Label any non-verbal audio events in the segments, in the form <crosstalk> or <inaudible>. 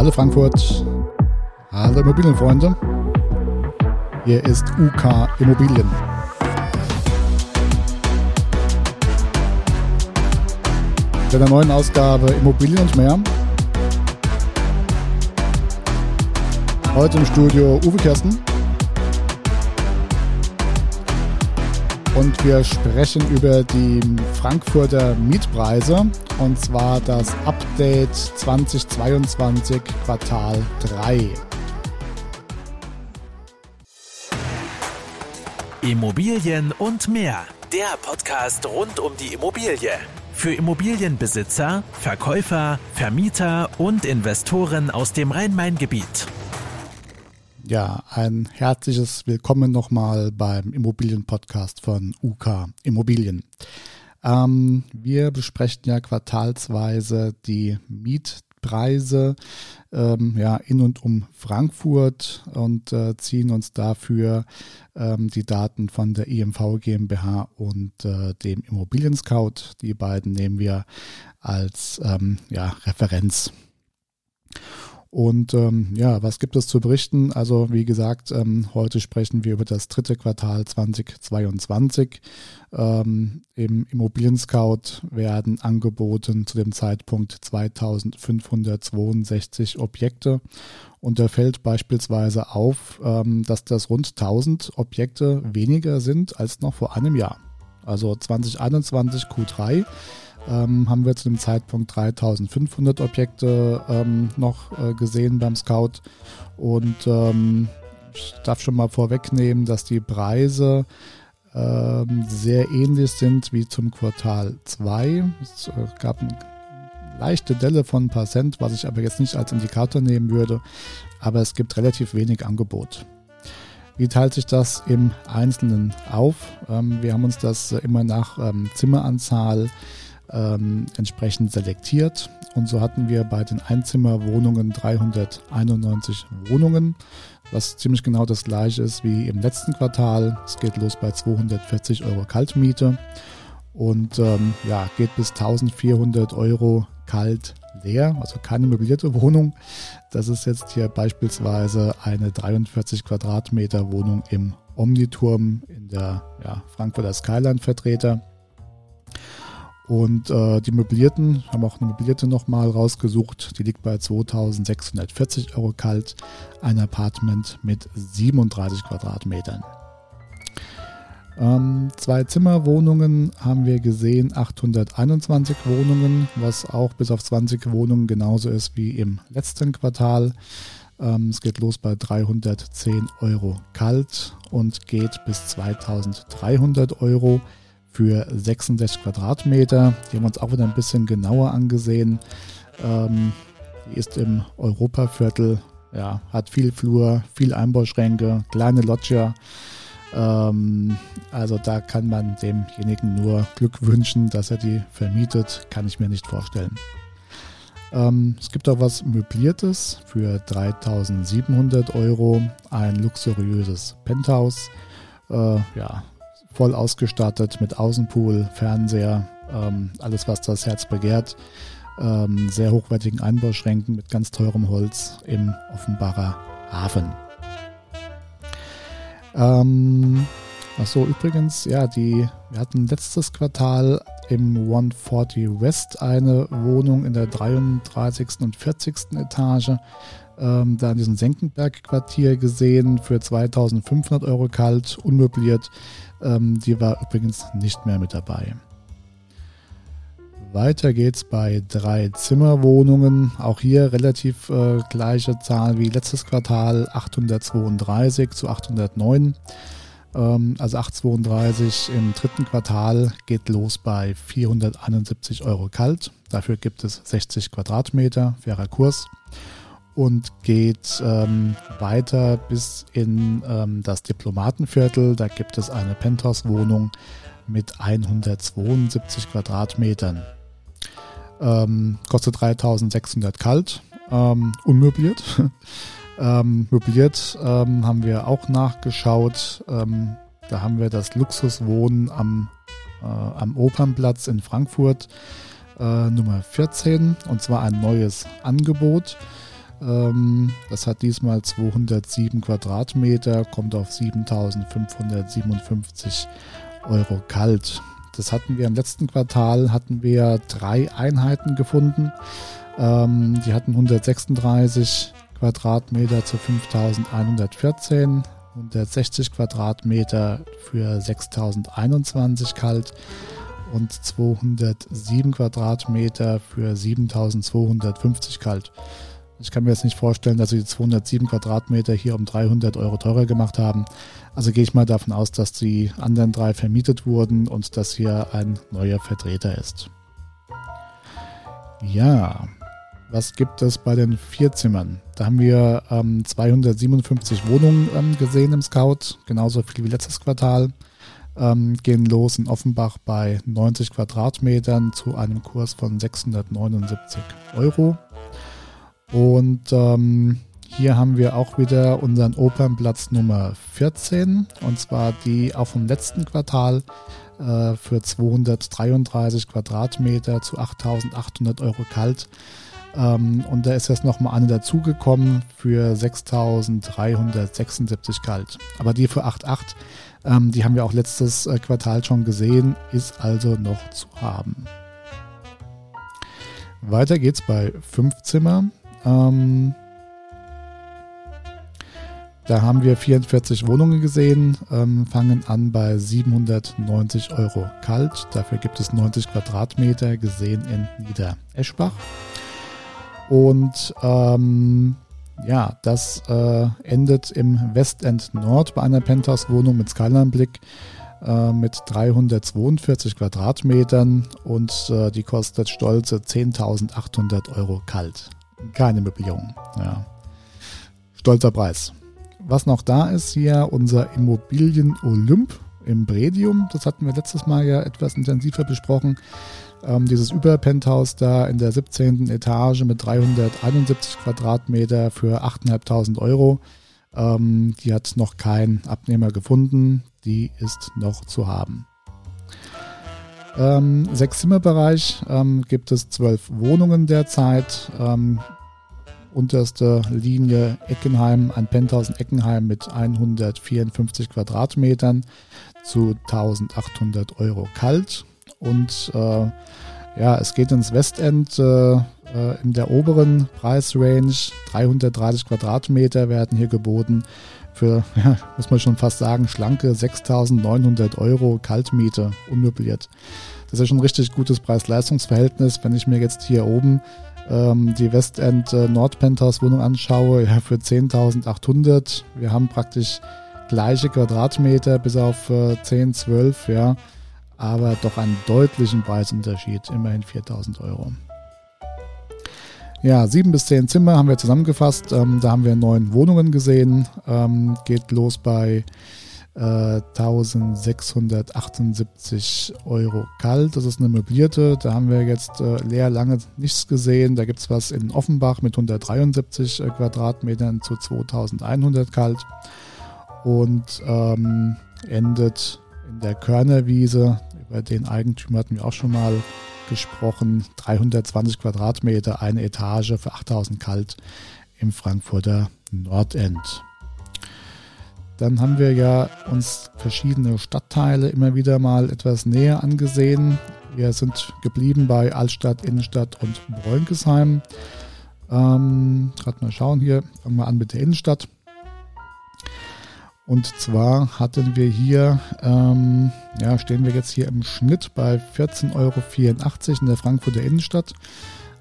Hallo Frankfurt, hallo Immobilienfreunde. Hier ist UK Immobilien. Bei der neuen Ausgabe Immobilien und mehr. Heute im Studio Uwe Kersten. Und wir sprechen über die Frankfurter Mietpreise und zwar das Update 2022 Quartal 3. Immobilien und mehr. Der Podcast rund um die Immobilie. Für Immobilienbesitzer, Verkäufer, Vermieter und Investoren aus dem Rhein-Main-Gebiet. Ja, ein herzliches Willkommen nochmal beim Immobilienpodcast von UK Immobilien. Ähm, wir besprechen ja quartalsweise die Mietpreise ähm, ja, in und um Frankfurt und äh, ziehen uns dafür ähm, die Daten von der IMV GmbH und äh, dem Immobilien Scout. Die beiden nehmen wir als ähm, ja, Referenz. Und ähm, ja, was gibt es zu berichten? Also wie gesagt, ähm, heute sprechen wir über das dritte Quartal 2022. Ähm, Im Immobilien Scout werden angeboten zu dem Zeitpunkt 2562 Objekte. Und da fällt beispielsweise auf, ähm, dass das rund 1000 Objekte weniger sind als noch vor einem Jahr. Also 2021 Q3 ähm, haben wir zu dem Zeitpunkt 3500 Objekte ähm, noch äh, gesehen beim Scout. Und ähm, ich darf schon mal vorwegnehmen, dass die Preise ähm, sehr ähnlich sind wie zum Quartal 2. Es äh, gab eine leichte Delle von ein paar Cent, was ich aber jetzt nicht als Indikator nehmen würde. Aber es gibt relativ wenig Angebot. Wie teilt sich das im Einzelnen auf? Ähm, wir haben uns das immer nach ähm, Zimmeranzahl ähm, entsprechend selektiert. Und so hatten wir bei den Einzimmerwohnungen 391 Wohnungen, was ziemlich genau das gleiche ist wie im letzten Quartal. Es geht los bei 240 Euro Kaltmiete und ähm, ja, geht bis 1400 Euro kalt leer, also keine möblierte <laughs> Wohnung. Das ist jetzt hier beispielsweise eine 43 Quadratmeter Wohnung im Omniturm in der ja, Frankfurter Skyline Vertreter. Und äh, die Möblierten, haben auch eine Möblierte nochmal rausgesucht, die liegt bei 2640 Euro kalt. Ein Apartment mit 37 Quadratmetern. Ähm, zwei Zimmerwohnungen haben wir gesehen, 821 Wohnungen, was auch bis auf 20 Wohnungen genauso ist wie im letzten Quartal. Ähm, es geht los bei 310 Euro kalt und geht bis 2300 Euro für 66 Quadratmeter. Die haben wir uns auch wieder ein bisschen genauer angesehen. Ähm, die ist im Europaviertel, ja, hat viel Flur, viel Einbauschränke, kleine Loggia. Ähm, also da kann man demjenigen nur Glück wünschen, dass er die vermietet, kann ich mir nicht vorstellen. Ähm, es gibt auch was Möbliertes für 3700 Euro, ein luxuriöses Penthouse. Äh, ja, voll ausgestattet mit Außenpool, Fernseher, ähm, alles was das Herz begehrt. Ähm, sehr hochwertigen Einbauschränken mit ganz teurem Holz im Offenbarer Hafen. Ähm, Achso, übrigens, ja, die, wir hatten letztes Quartal im 140 West eine Wohnung in der 33. und 40. Etage ähm, da in diesem Senckenberg-Quartier gesehen für 2500 Euro kalt, unmöbliert. Ähm, die war übrigens nicht mehr mit dabei. Weiter geht's bei drei Zimmerwohnungen. Auch hier relativ äh, gleiche Zahl wie letztes Quartal, 832 zu 809. Ähm, also 832 im dritten Quartal geht los bei 471 Euro kalt. Dafür gibt es 60 Quadratmeter, fairer Kurs und geht ähm, weiter bis in ähm, das Diplomatenviertel. Da gibt es eine Penthouse-Wohnung mit 172 Quadratmetern. Ähm, kostet 3600 kalt, ähm, unmöbliert. <laughs> ähm, möbliert ähm, haben wir auch nachgeschaut. Da haben wir das Luxuswohnen am, äh, am Opernplatz in Frankfurt, äh, Nummer 14, und zwar ein neues Angebot. Ähm, das hat diesmal 207 Quadratmeter, kommt auf 7557 Euro kalt. Das hatten wir im letzten Quartal, hatten wir drei Einheiten gefunden. Ähm, die hatten 136 Quadratmeter zu 5114, 160 Quadratmeter für 6021 kalt und 207 Quadratmeter für 7250 kalt. Ich kann mir jetzt nicht vorstellen, dass sie die 207 Quadratmeter hier um 300 Euro teurer gemacht haben. Also gehe ich mal davon aus, dass die anderen drei vermietet wurden und dass hier ein neuer Vertreter ist. Ja, was gibt es bei den Vierzimmern? Da haben wir ähm, 257 Wohnungen ähm, gesehen im Scout, genauso viel wie letztes Quartal. Ähm, gehen los in Offenbach bei 90 Quadratmetern zu einem Kurs von 679 Euro. Und ähm, hier haben wir auch wieder unseren Opernplatz Nummer 14 und zwar die auch vom letzten Quartal äh, für 233 Quadratmeter zu 8800 Euro kalt. Ähm, und da ist jetzt nochmal eine dazugekommen für 6376 kalt. Aber die für 8,8, ähm, die haben wir auch letztes äh, Quartal schon gesehen, ist also noch zu haben. Weiter geht's bei 5 Zimmer. Ähm, da haben wir 44 Wohnungen gesehen, ähm, fangen an bei 790 Euro kalt. Dafür gibt es 90 Quadratmeter gesehen in Niedereschbach. Und ähm, ja, das äh, endet im Westend Nord bei einer Penthouse-Wohnung mit Skyline-Blick äh, mit 342 Quadratmetern und äh, die kostet stolze 10.800 Euro kalt. Keine Möblierung. Ja. Stolzer Preis. Was noch da ist hier, unser Immobilien Olymp im Bredium. Das hatten wir letztes Mal ja etwas intensiver besprochen. Ähm, dieses Überpenthouse da in der 17. Etage mit 371 Quadratmeter für 8.500 Euro. Ähm, die hat noch kein Abnehmer gefunden. Die ist noch zu haben. Ähm, Sechs-Zimmer-Bereich ähm, gibt es zwölf Wohnungen derzeit. Ähm, unterste Linie Eckenheim, ein Penthouse in Eckenheim mit 154 Quadratmetern zu 1800 Euro kalt. Und äh, ja, es geht ins Westend äh, äh, in der oberen Preisrange. 330 Quadratmeter werden hier geboten für, <laughs> ja, muss man schon fast sagen, schlanke 6.900 Euro Kaltmiete, unmöbliert. Das ist ja schon ein richtig gutes Preis-Leistungs-Verhältnis. Wenn ich mir jetzt hier oben ähm, die Westend äh, Nordpenthouse Wohnung anschaue, ja, für 10.800. Wir haben praktisch gleiche Quadratmeter bis auf äh, 10, 12, ja, aber doch einen deutlichen Preisunterschied, immerhin 4.000 Euro. Ja, sieben bis zehn Zimmer haben wir zusammengefasst. Ähm, da haben wir neun Wohnungen gesehen. Ähm, geht los bei 1678 Euro kalt. Das ist eine möblierte. Da haben wir jetzt äh, leer lange nichts gesehen. Da gibt es was in Offenbach mit 173 äh, Quadratmetern zu 2100 kalt. Und ähm, endet in der Körnerwiese. Über den Eigentümer hatten wir auch schon mal gesprochen. 320 Quadratmeter, eine Etage für 8000 kalt im Frankfurter Nordend. Dann haben wir ja uns verschiedene Stadtteile immer wieder mal etwas näher angesehen. Wir sind geblieben bei Altstadt, Innenstadt und Bräunkesheim. Ähm, Gerade mal schauen hier, fangen wir an mit der Innenstadt. Und zwar hatten wir hier, ähm, ja, stehen wir jetzt hier im Schnitt bei 14,84 Euro in der Frankfurter Innenstadt.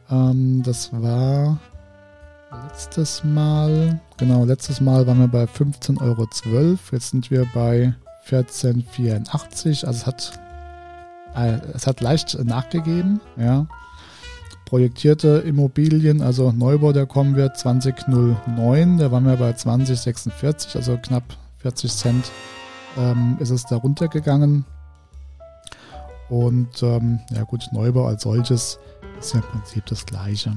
Ähm, das war letztes Mal, genau, letztes Mal waren wir bei 15,12 Euro. Jetzt sind wir bei 14,84. Also es hat, äh, es hat leicht nachgegeben, ja. Projektierte Immobilien, also Neubau, der kommen wird 2009, da waren wir bei 2046, also knapp 40 Cent ähm, ist es da runtergegangen. Und ähm, ja gut, Neubau als solches ist ja im Prinzip das gleiche.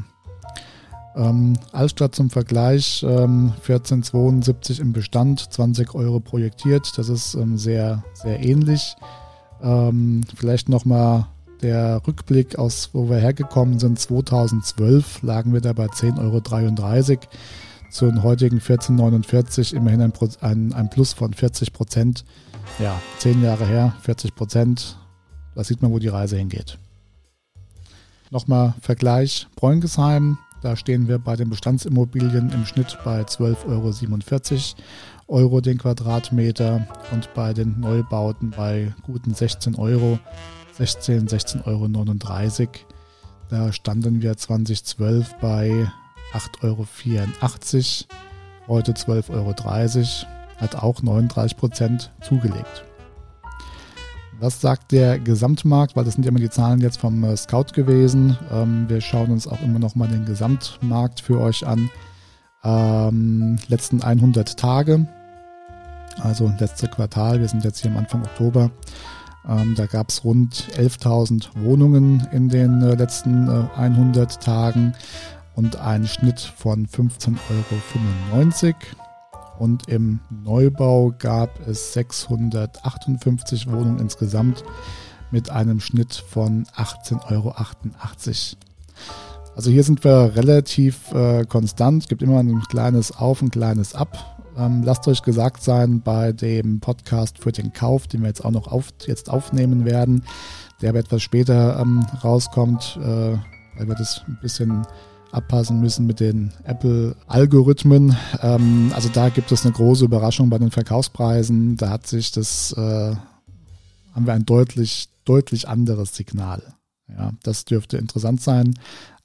Ähm, Altstadt zum Vergleich, ähm, 14,72 im Bestand, 20 Euro projektiert. Das ist ähm, sehr, sehr ähnlich. Ähm, vielleicht nochmal der Rückblick aus, wo wir hergekommen sind, 2012 lagen wir da bei 10,33 Euro. Zu den heutigen 14,49 immerhin ein, ein, ein Plus von 40 Prozent. Ja, zehn Jahre her, 40 Prozent. Da sieht man, wo die Reise hingeht. Nochmal Vergleich Bräungesheim. Da stehen wir bei den Bestandsimmobilien im Schnitt bei 12,47 Euro, Euro den Quadratmeter und bei den Neubauten bei guten 16 Euro, 16, 16,39 Euro. Da standen wir 2012 bei 8,84 Euro, heute 12,30 Euro, hat auch 39 Prozent zugelegt. Was sagt der Gesamtmarkt? Weil das sind ja immer die Zahlen jetzt vom äh, Scout gewesen. Ähm, wir schauen uns auch immer noch mal den Gesamtmarkt für euch an. Ähm, letzten 100 Tage, also letzte Quartal, wir sind jetzt hier am Anfang Oktober. Ähm, da gab es rund 11.000 Wohnungen in den äh, letzten äh, 100 Tagen und einen Schnitt von 15,95 Euro. Und im Neubau gab es 658 Wohnungen insgesamt mit einem Schnitt von 18,88 Euro. Also hier sind wir relativ äh, konstant. Es gibt immer ein kleines Auf, ein kleines Ab. Ähm, lasst euch gesagt sein, bei dem Podcast für den Kauf, den wir jetzt auch noch auf, jetzt aufnehmen werden, der aber etwas später ähm, rauskommt, äh, weil wir das ein bisschen abpassen müssen mit den Apple-Algorithmen. Ähm, also da gibt es eine große Überraschung bei den Verkaufspreisen. Da hat sich das, äh, haben wir ein deutlich, deutlich anderes Signal. Ja, das dürfte interessant sein.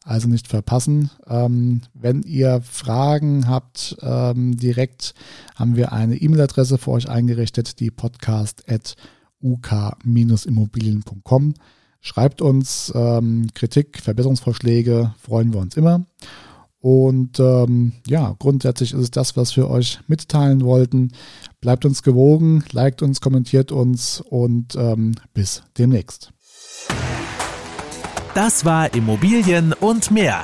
Also nicht verpassen. Ähm, wenn ihr Fragen habt, ähm, direkt haben wir eine E-Mail-Adresse für euch eingerichtet, die podcast at uk-immobilien.com. Schreibt uns ähm, Kritik, Verbesserungsvorschläge, freuen wir uns immer. Und ähm, ja, grundsätzlich ist es das, was wir euch mitteilen wollten. Bleibt uns gewogen, liked uns, kommentiert uns und ähm, bis demnächst. Das war Immobilien und mehr.